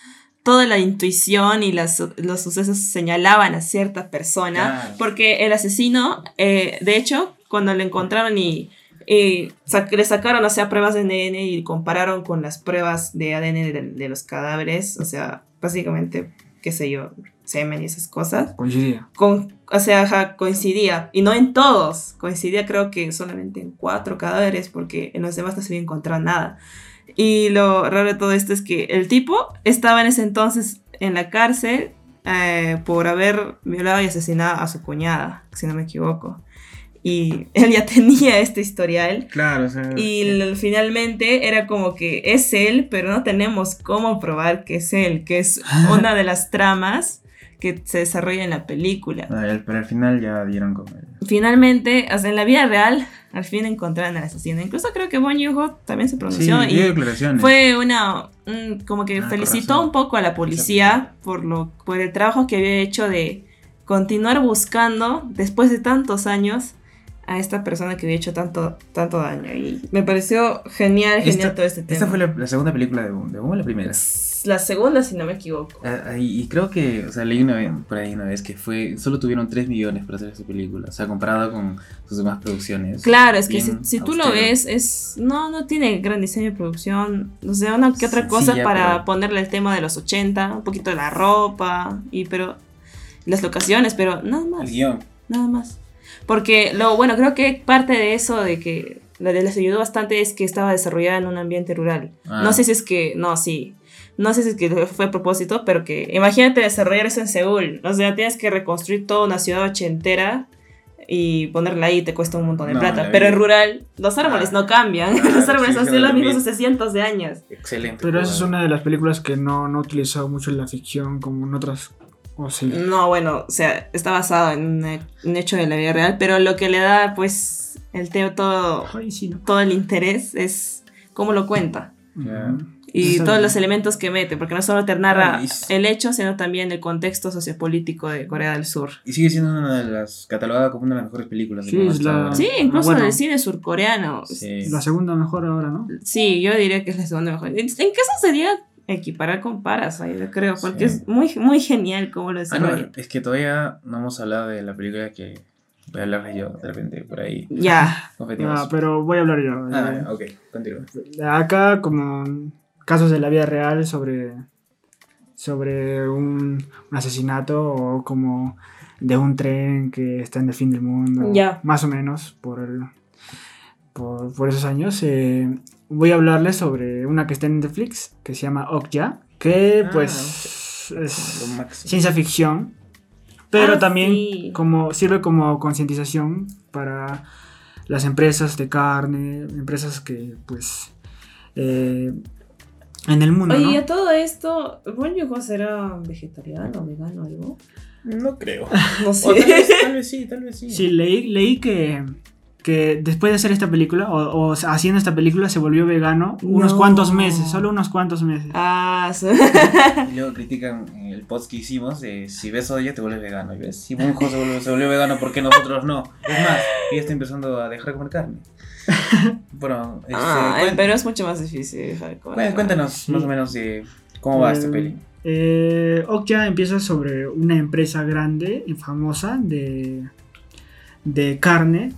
S2: toda la intuición y las, los sucesos señalaban a cierta persona.
S3: Claro.
S2: Porque el asesino, eh, de hecho, cuando lo encontraron y, y sac- le sacaron, o sea, pruebas de ADN y compararon con las pruebas de ADN de, de los cadáveres, o sea, básicamente, qué sé yo, semen y esas cosas
S1: Coincidía.
S2: con, o sea, ajá, coincidía. Y no en todos. Coincidía creo que solamente en cuatro cadáveres porque en los demás no se había encontrado nada. Y lo raro de todo esto es que el tipo estaba en ese entonces en la cárcel eh, por haber violado y asesinado a su cuñada, si no me equivoco. Y él ya tenía este historial.
S3: Claro, o sea.
S2: Y finalmente era como que es él, pero no tenemos cómo probar que es él, que es una de las tramas que se desarrolla en la película.
S3: Ah, pero al final ya dieron con él.
S2: Finalmente, o sea, en la vida real, al fin encontraron al asesino. Incluso creo que Bon Joon-ho también se pronunció y fue una un- como que
S3: Ah,
S2: felicitó un poco a la policía por lo por el trabajo que había hecho de continuar buscando después de tantos años a esta persona que había hecho tanto tanto daño y me pareció genial genial
S3: Esta-
S2: todo este tema.
S3: Esta fue la, la segunda película de Boom. ¿De Boom o la primera?
S2: La segunda si no me equivoco.
S3: Ah, ah, y creo que, o sea, leí una vez, por ahí una vez que fue, solo tuvieron 3 millones para hacer esta película, o sea, comparado con sus demás producciones.
S2: Claro, es que si, tú lo ves, es no, no tiene gran diseño de producción. O sea, una que otra cosa para
S3: pero-
S2: ponerle el tema de los 80, un poquito de la ropa, y pero las locaciones, pero nada
S3: El
S2: más,
S3: guion.
S2: nada más. Porque lo bueno, creo que parte de eso de que la de les ayudó bastante es que estaba desarrollada en un ambiente rural.
S3: Ah.
S2: No sé si es que, no, sí. No sé si es que fue a propósito, pero que imagínate desarrollar eso en Seúl. O sea, tienes que reconstruir toda una ciudad ochentera y ponerla ahí te cuesta un montón de
S3: No,
S2: plata.
S3: la
S2: Pero en rural, los árboles
S3: Ah.
S2: no cambian.
S3: Ah,
S2: los árboles
S3: sí,
S2: han sido los
S3: lo
S2: mismos
S3: mismo.
S2: hace cientos de años.
S3: Excelente.
S1: Pero esa es una de las películas que no, no ha utilizado mucho en la ficción como en otras. O sí.
S2: No, bueno, o sea, está basado en un, hecho de la vida real, pero lo que le da, pues, el teo todo,
S1: Ay, sí, ¿no?
S2: todo el interés es cómo lo cuenta. Y todos los elementos que mete, porque no solo te narra
S3: Ah,
S2: el hecho, sino también el contexto sociopolítico de Corea del Sur.
S3: Y sigue siendo una de las catalogada como una de las mejores películas.
S1: Sí, es la-.
S2: Sí, incluso
S1: bueno.
S2: del cine surcoreano.
S3: Sí.
S1: La segunda mejor ahora, ¿no?
S2: Sí, yo diría que es la segunda mejor. ¿En qué eso sería equiparar con Parasite? Yo creo, porque
S3: Sí.
S2: es muy, muy genial cómo lo
S3: Ah, no, es que todavía no hemos hablado de la película que voy a hablarles yo de repente por ahí.
S2: Ya.
S3: Competimos.
S1: Ah, pero voy a hablar yo.
S3: Ah,
S1: Eh,
S3: ok, continúa.
S1: Acá, como casos de la vida real sobre, sobre un, un asesinato o como de un tren que está en el fin del mundo.
S2: Ya.
S1: Más o menos por, el- por, por esos años. eh, voy a hablarles sobre una que está en Netflix que se llama Okja. Que
S3: Ah,
S1: pues es ciencia ficción. Pero
S2: Ah,
S1: también
S2: sí.
S1: como, sirve como concientización para las empresas de carne, empresas que pues eh, en el mundo,
S2: Oye,
S1: ¿no?
S2: y a todo esto, ¿Bon Joon-ho será vegetariano o vegano o algo?
S3: No creo.
S2: No
S3: O
S2: sé.
S3: tal, vez, tal vez sí, tal vez sí.
S1: Sí, leí, leí que, que después de hacer esta película, o, o haciendo esta película, se volvió vegano unos
S2: No.
S1: cuantos meses, solo unos cuantos meses.
S2: Ah, su-
S3: Y luego critican el post que hicimos de si ves soya te vuelves vegano. Y ves, si Bunjo se volvió, se volvió vegano, ¿por qué nosotros no? Es más, ella está empezando a dejar de comer carne. Bueno, este,
S2: Ah,
S3: cuen-
S2: pero es mucho más difícil. dejar de comer
S3: cuen- cuéntanos
S1: Sí.
S3: más o menos de cómo va esta
S1: Eh,
S3: peli.
S1: Eh, Okja empieza sobre una empresa grande y famosa de, de carne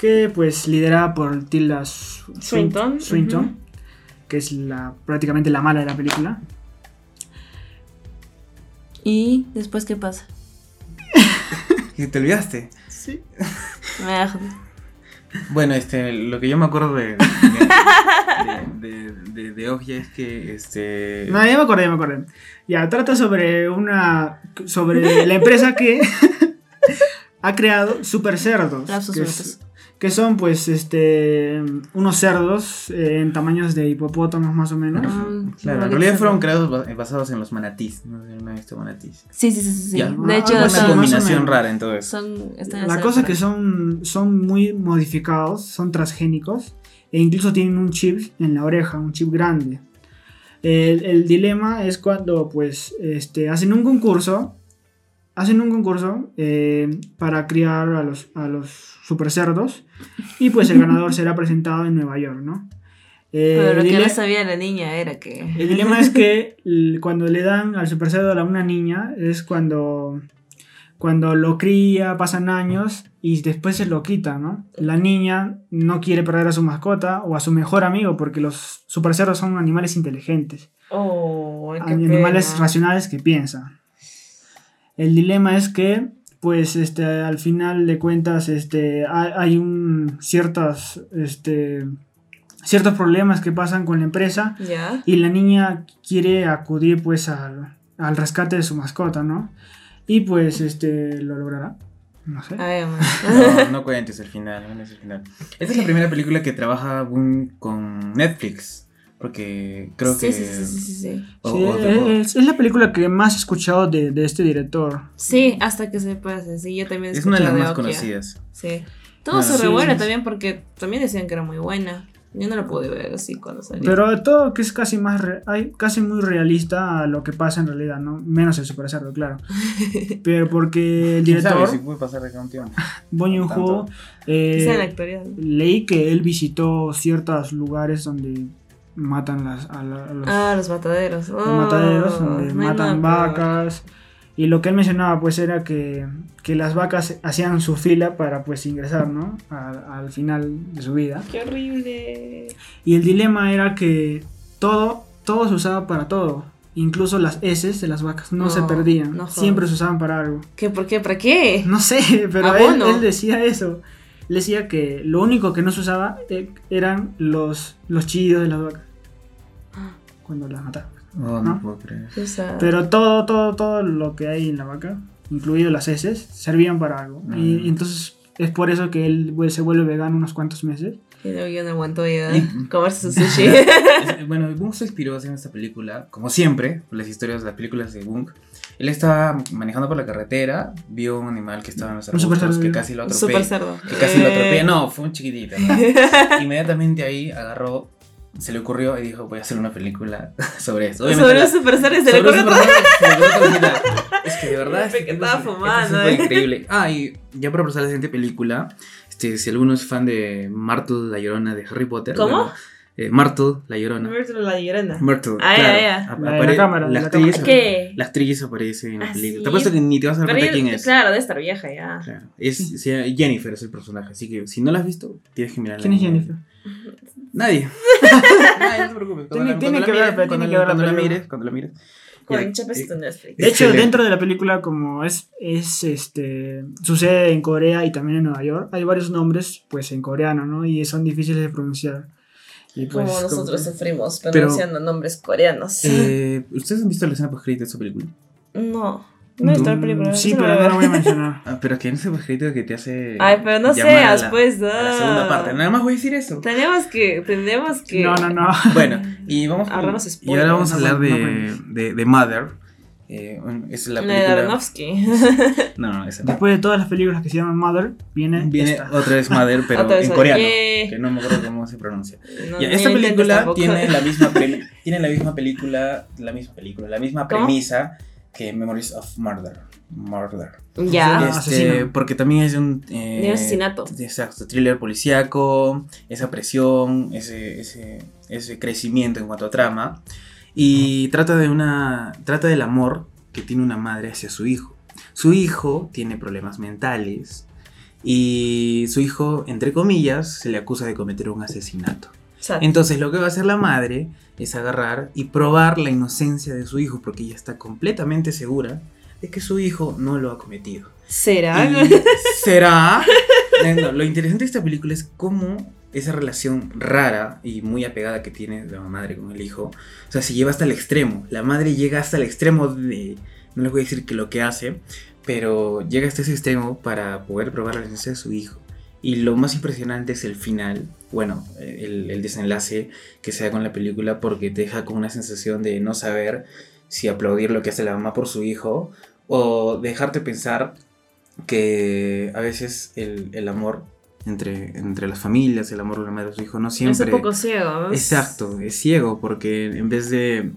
S1: que pues liderada por Tilda Sw-
S2: Swinton,
S1: Swinton, que es la prácticamente la mala de la película.
S2: ¿Y después qué pasa?
S3: ¿Y te olvidaste?
S1: Sí.
S2: Ah,
S3: Bueno, este, lo que yo me acuerdo de, de, de, de, es que, este...
S1: No, ya me acordé, ya me acordé. Ya, trata sobre una. sobre la empresa que ha creado super cerdos.
S2: Lapsus
S1: Que, es- son, pues, este. unos cerdos eh, en tamaños de hipopótamos, más o menos.
S2: Mm,
S3: Claro, en realidad fueron creados ba- basados en los manatís. No sé si no he visto manatís.
S2: Sí, sí, sí, sí.
S3: Ya.
S2: De
S1: Ah,
S2: hecho,
S1: bueno,
S3: Una combinación rara en todo eso.
S2: son- están
S1: La cosa es que son, son muy modificados, son transgénicos e incluso tienen un chip en la oreja, un chip grande. El, el dilema es cuando pues este, hacen un concurso, hacen un concurso eh, para criar a los, a los super cerdos y pues el ganador será presentado en Nueva York, ¿no? Eh,
S2: Pero lo que no sabía la niña era que.
S1: el dilema es que cuando le dan al super cerdo a una niña es cuando, cuando lo cría, pasan años y después se lo quita, ¿no? La niña no quiere perder a su mascota o a su mejor amigo porque los super cerdos son animales inteligentes,
S2: Oh, qué
S1: animales
S2: pena.
S1: racionales que piensan. El dilema es que, pues, este, al final de cuentas, este, hay, hay un ciertas, este, ciertos problemas que pasan con la empresa y la niña quiere acudir pues al, al rescate de su mascota, ¿no? Y pues este lo logrará. No sé.
S2: A ver, man.
S3: No, no cuentes el final, no el final. Esta es la primera película que trabaja Boom con Netflix. Porque creo
S2: sí,
S3: que...
S2: sí, sí, sí, sí, sí.
S3: o-
S1: Sí,
S3: o
S1: es, es la película que más he escuchado de, de este director.
S2: Sí, hasta que se pase. Sí, yo también
S3: es una de las más
S2: Okja.
S3: conocidas.
S2: Sí. Todo
S3: Bueno,
S2: se
S1: sí.
S2: revuela también porque también decían que era muy buena. Yo no la pude ver así cuando salió.
S1: Pero todo que es casi más re- ay, casi muy realista a lo que pasa en realidad, ¿no? Menos el super cerdo, claro. Pero porque el
S3: ¿Quién sabe
S1: director,
S3: si puede pasar de
S1: Joon-ho,
S3: Tanto.
S1: eh,
S2: Quizá en la actualidad.
S1: leí que él visitó ciertos lugares donde matan las, a, la- a los
S2: Ah, los mataderos.
S1: los mataderos donde
S2: Oh, hay
S1: matan vacas y lo que él mencionaba pues era que, que las vacas hacían su fila para pues ingresar no al, al final de su vida
S2: Qué horrible.
S1: y el dilema era que todo todo se usaba para todo incluso las heces de las vacas no, se
S2: No,
S1: perdían
S2: no
S1: siempre se usaban para algo
S2: ¿Qué? ¿Por qué? ¿Para qué?
S1: no sé pero él,
S2: Abono.
S1: él decía eso Él decía que lo único que no se usaba eh, eran los los chillidos de las vacas cuando las mataban
S3: Oh, no,
S1: ¿No?
S3: puedo creer.
S2: O sea,
S1: Pero todo, todo, todo lo que hay en la vaca, incluido las heces, servían para algo. Y,
S3: Mm.
S1: y entonces es por eso que él pues, se vuelve vegano unos cuantos meses.
S2: y no, yo no aguanto ya
S3: Y-
S2: comerse su sushi.
S3: Bueno, Bung se inspiró haciendo esta película, como siempre, por las historias de las películas de Bung. Él estaba manejando por la carretera, vio un animal que estaba en los arbustos, que casi lo
S2: Un super
S3: atropella.
S2: cerdo.
S3: Que casi lo
S2: Eh.
S3: atropella. No, fue un chiquitito. ¿no? Inmediatamente ahí agarró, se le ocurrió y dijo, voy a hacer una película sobre esto. Obviamente
S2: Sobre
S3: la-
S2: un super cerdo y se le
S3: ocurrió todo. Es que de verdad.
S2: Pepe, que
S3: tipo
S2: estaba
S3: es- esto
S2: fumando,
S3: Es
S2: eh.
S3: increíble. Ah, y ya para pasar a la siguiente película, este, si alguno es fan de Martle la Llorona de Harry Potter.
S2: ¿Cómo?
S3: bueno, eh, Martle la Llorona.
S2: Myrtle la llorona.
S3: Myrtle,
S2: Ah,
S3: claro.
S2: ya, ya.
S3: Ap-
S1: La cámara,
S3: la
S1: la
S3: actriz.
S2: ¿Qué?
S3: la actriz aparece en la
S2: Ah,
S3: película.
S2: sí.
S3: Te apuesto que ni te vas a dar cuenta quién es.
S2: Claro, de estar vieja ya.
S3: Claro. Es, Jennifer es el personaje, así que si no la has visto, tienes que mirarla.
S1: ¿Quién es Jennifer?
S3: Nadie. Nadie, no te preocupes.
S1: Tiene- que ver,
S3: cuando
S1: tiene
S3: la-
S1: que ver la
S3: cuando la
S1: película.
S3: mires, cuando la mires. Eh.
S1: De hecho, dentro de la película, como es, es este sucede en Corea y también en Nueva York, hay varios nombres pues en coreano, ¿no? Y son difíciles de pronunciar. Y pues,
S2: Como nosotros
S1: como-
S2: sufrimos
S3: Pero-
S2: pronunciando nombres coreanos.
S3: Eh, ¿Ustedes han visto la escena post de esta película?
S2: No, no he visto la película.
S1: Sí, pero
S2: la
S1: no lo voy a mencionar.
S3: Ah, pero que en ese post que te hace.
S2: Ay, pero no seas,
S3: la-
S2: pues.
S3: la segunda parte. Nada más voy a decir eso.
S2: Tenemos que, tenemos que.
S1: No, no, no.
S3: Bueno, y vamos
S2: Ahorramos
S3: y
S2: spoilers.
S3: ahora vamos a
S1: No,
S3: hablar de,
S1: no
S3: de, de Mother. Eh, es la
S2: La de
S3: película.
S2: Aronofsky.
S3: No, no, esa no.
S1: Después de todas las películas que se llaman Mother, viene,
S3: Viene
S1: esta.
S3: otra vez Mother, pero en coreano.
S2: yeah.
S3: Que no me acuerdo cómo se pronuncia.
S2: No,
S3: Ya, esta película tiene la misma tiene la misma película, la misma película, la misma
S2: ¿Cómo?
S3: premisa que Memories of Murder. Murder.
S2: Ya.
S1: Ah,
S3: Este, porque también es un eh,
S2: De un asesinato.
S3: Exacto, thriller policíaco, esa presión, ese, ese, ese crecimiento en cuanto a trama. Y trata de una. trata del amor que tiene una madre hacia su hijo. Su hijo tiene problemas mentales. Y su hijo, entre comillas, se le acusa de cometer un asesinato.
S2: Exacto.
S3: Entonces lo que va a hacer la madre es agarrar y probar la inocencia de su hijo porque ella está completamente segura de que su hijo no lo ha cometido.
S2: ¿Será?
S3: Y- ¿Será? No, lo interesante de esta película es cómo esa relación rara y muy apegada que tiene la madre con el hijo, o sea, se lleva hasta el extremo. La madre llega hasta el extremo de, no les voy a decir que lo que hace, pero llega hasta ese extremo para poder probar la inocencia de su hijo. Y lo más impresionante es el final, bueno, el, el desenlace que se da con la película porque te deja con una sensación de no saber si aplaudir lo que hace la mamá por su hijo o dejarte pensar que a veces el, el amor entre, entre las familias, el amor de la madre y su hijo no siempre...
S2: Es un poco ciego. ¿no?
S3: Exacto, es ciego porque en vez de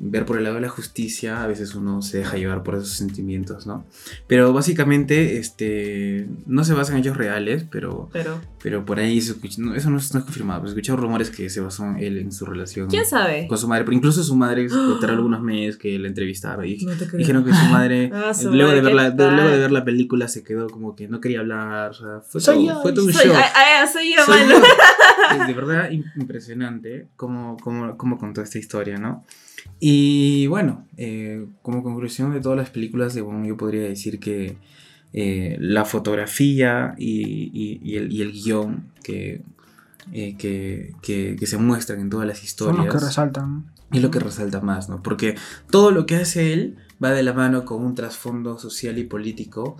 S3: ver por el lado de la justicia, a veces uno se deja llevar por esos sentimientos, ¿no? Pero básicamente, este, no se basa en hechos reales, pero,
S2: Pero,
S3: pero por ahí se escucha- no, eso no es, no es confirmado, pero escuché rumores que se basó en él en su relación
S2: ¿quién sabe?
S3: con su madre, pero incluso su madre contaron algunos meses que la entrevistaron y
S2: No
S3: dijeron que su madre,
S2: Ah, su
S3: luego, de
S2: madre,
S3: ver la,
S2: ¿qué
S3: de- luego de ver la película se quedó como que no quería hablar, o sea, fue,
S1: Soy
S3: todo,
S1: yo,
S3: fue todo un
S2: Soy,
S3: show.
S2: ah, ah, soy yo,
S3: Soy yo. Es de verdad im- impresionante cómo, cómo, cómo contó esta historia, ¿no? Y bueno, eh, como conclusión de todas las películas de Bond, yo podría decir que eh, la fotografía y, y- y el, y el guion que, eh, que, que- que se muestran en todas las
S1: Son
S3: historias
S1: los que resaltan.
S3: es lo que resalta más, ¿no? Porque todo lo que hace él va de la mano con un trasfondo social y político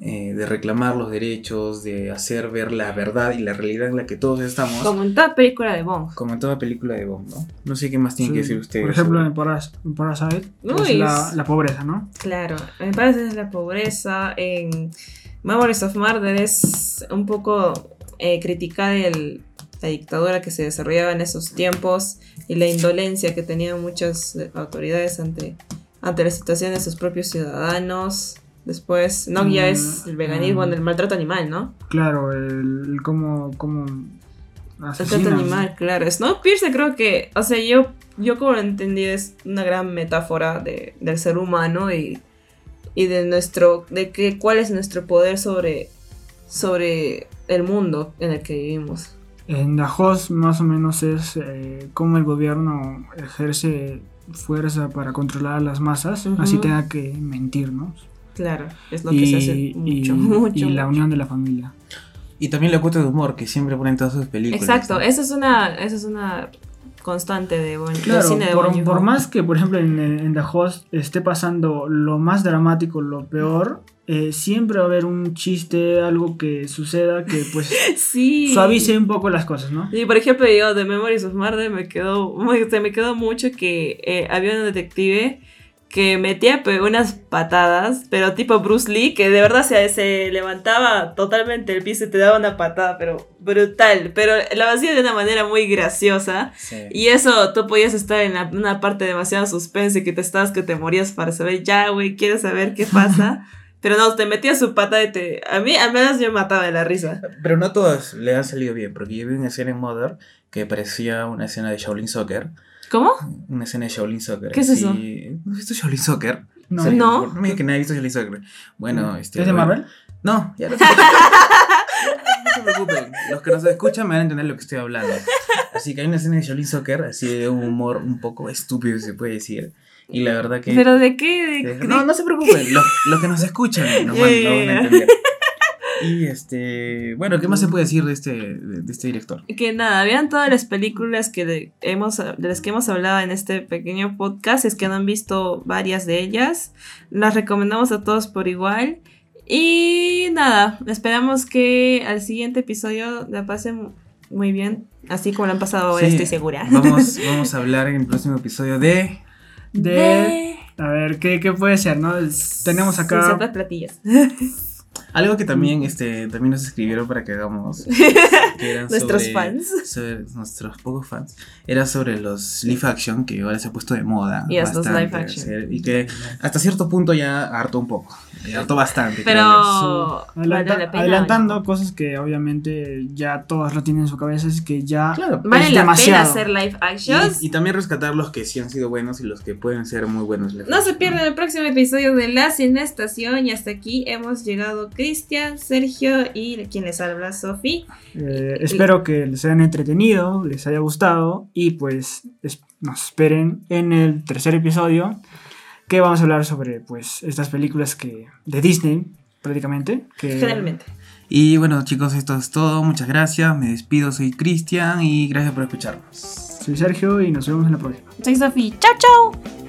S3: eh, de reclamar los derechos, de hacer ver la verdad y la realidad en la que todos estamos,
S2: Como en toda película de Bond.
S3: como en toda película de Bond, ¿no? No sé qué más tienen
S1: Sí.
S3: que decir ustedes.
S1: Por ejemplo,
S3: sobre-
S1: en Paras- en Parasite,
S2: Uy,
S1: es la, pobreza, ¿no?
S2: Claro, me parece es la pobreza. En Memories of Murder es un poco eh, criticar el- la dictadura que se desarrollaba en esos tiempos y la indolencia que tenían muchas autoridades ante, ante la situación de sus propios ciudadanos. Después, no, ya
S1: Mm,
S2: es el veganismo,
S1: mm.
S2: el maltrato animal, ¿no?
S1: Claro, el, el cómo, cómo
S2: Maltrato animal, claro. Snowpiercer creo que, o sea, yo, yo como lo entendí es una gran metáfora de, del ser humano y, y de nuestro, de que, cuál es nuestro poder sobre, sobre el mundo en el que vivimos.
S1: En Dajos más o menos es eh, cómo el gobierno ejerce fuerza para controlar a las masas,
S2: Ujú.
S1: así tenga que mentir, ¿no?
S2: Claro, es lo que se hace
S1: Y,
S2: mucho,
S1: y-
S2: mucho.
S1: y la unión de la familia.
S3: Y también la cuota de humor que siempre ponen en todas sus películas.
S2: Exacto,
S3: ¿no?
S2: esa es una, esa es una constante de buen del
S1: Claro,
S2: cine de
S1: por, por más que, por ejemplo, en, en The Host esté pasando lo más dramático, lo peor, eh, siempre va a haber un chiste, algo que suceda que pues
S2: Sí.
S1: suavice un poco las cosas, ¿no?
S2: Y por ejemplo, yo de Memories of Murder me quedó, muy- se me quedó mucho que eh, había un detective que metía unas patadas, pero tipo Bruce Lee, que de verdad se, se levantaba totalmente el piso y te daba una patada, pero brutal, pero lo hacía de una manera muy graciosa.
S3: Sí.
S2: Y eso, tú podías estar en la- una parte demasiado suspense que te estabas que te morías para saber, ya, güey, quiero saber qué pasa. Pero no, te metía su patada y te... A mí al menos yo me mataba de la risa.
S3: Pero no todas le han salido bien, porque yo vi una escena en Mother que parecía una escena de Shaolin Soccer.
S2: ¿Cómo?
S3: Una escena de Shaolin Soccer.
S2: ¿Qué es eso?
S3: ¿No has visto Shaolin Soccer?
S1: No.
S3: Sí,
S2: No.
S3: No me digas que nadie ha visto Shaolin Soccer. Bueno, este.
S1: ¿Es de
S3: bueno.
S1: Marvel?
S3: No, ya no se, no se preocupen. Los que nos escuchan me van a entender lo que estoy hablando. Así que hay una escena de Shaolin Soccer, así de un humor un poco estúpido, se puede decir. Y la verdad que.
S2: ¿Pero de qué? ¿De- de-
S3: no, no se preocupen. Los, los que nos escuchan nos van, nos van a entender. Y este. Bueno, ¿qué más se puede decir de este, de, de este director?
S2: Que nada, vean todas las películas que de, hemos, de las que hemos hablado en este pequeño podcast. Es que no han visto varias de ellas. Las recomendamos a todos por igual. Y nada, esperamos que al siguiente episodio la pasen muy bien. Así como lo han pasado ahora,
S3: Sí,
S2: estoy segura.
S3: Vamos, vamos a hablar en el próximo episodio de.
S1: De... A ver, ¿qué, qué puede ser, no? Tenemos acá...
S2: ciertas platillas.
S3: Algo que también, este, también nos escribieron para que hagamos. que
S2: Nuestros
S3: sobre-
S2: fans.
S3: sobre nuestros pocos fans. Era sobre los live action que ahora se ha puesto de moda.
S2: Los
S3: bastante,
S2: live action.
S3: Y que hasta cierto punto ya hartó un poco. Hartó bastante.
S2: Pero
S1: Adelanta-
S2: vale la pena.
S1: adelantando cosas que obviamente ya todos lo tienen en su cabeza, es que ya
S3: Claro.
S2: Vale
S1: es
S2: la
S1: demasiado.
S2: pena hacer live actions.
S3: Y, y también rescatar los que sí han sido buenos y los que pueden ser muy buenos. live
S2: No se pierdan el próximo episodio de La Sin Estación. Y hasta aquí hemos llegado Cristian, Sergio y quien les habla, Sofi.
S1: Eh, espero que les hayan entretenido, les haya gustado y pues es- nos esperen en el tercer episodio que vamos a hablar sobre pues estas películas que de Disney prácticamente. Que,
S2: Generalmente.
S3: Y bueno chicos, esto es todo. Muchas gracias. Me despido. Soy Cristian y gracias por escucharnos.
S1: Soy Sergio y nos vemos en la próxima.
S2: Soy Sofi. Chao, chao.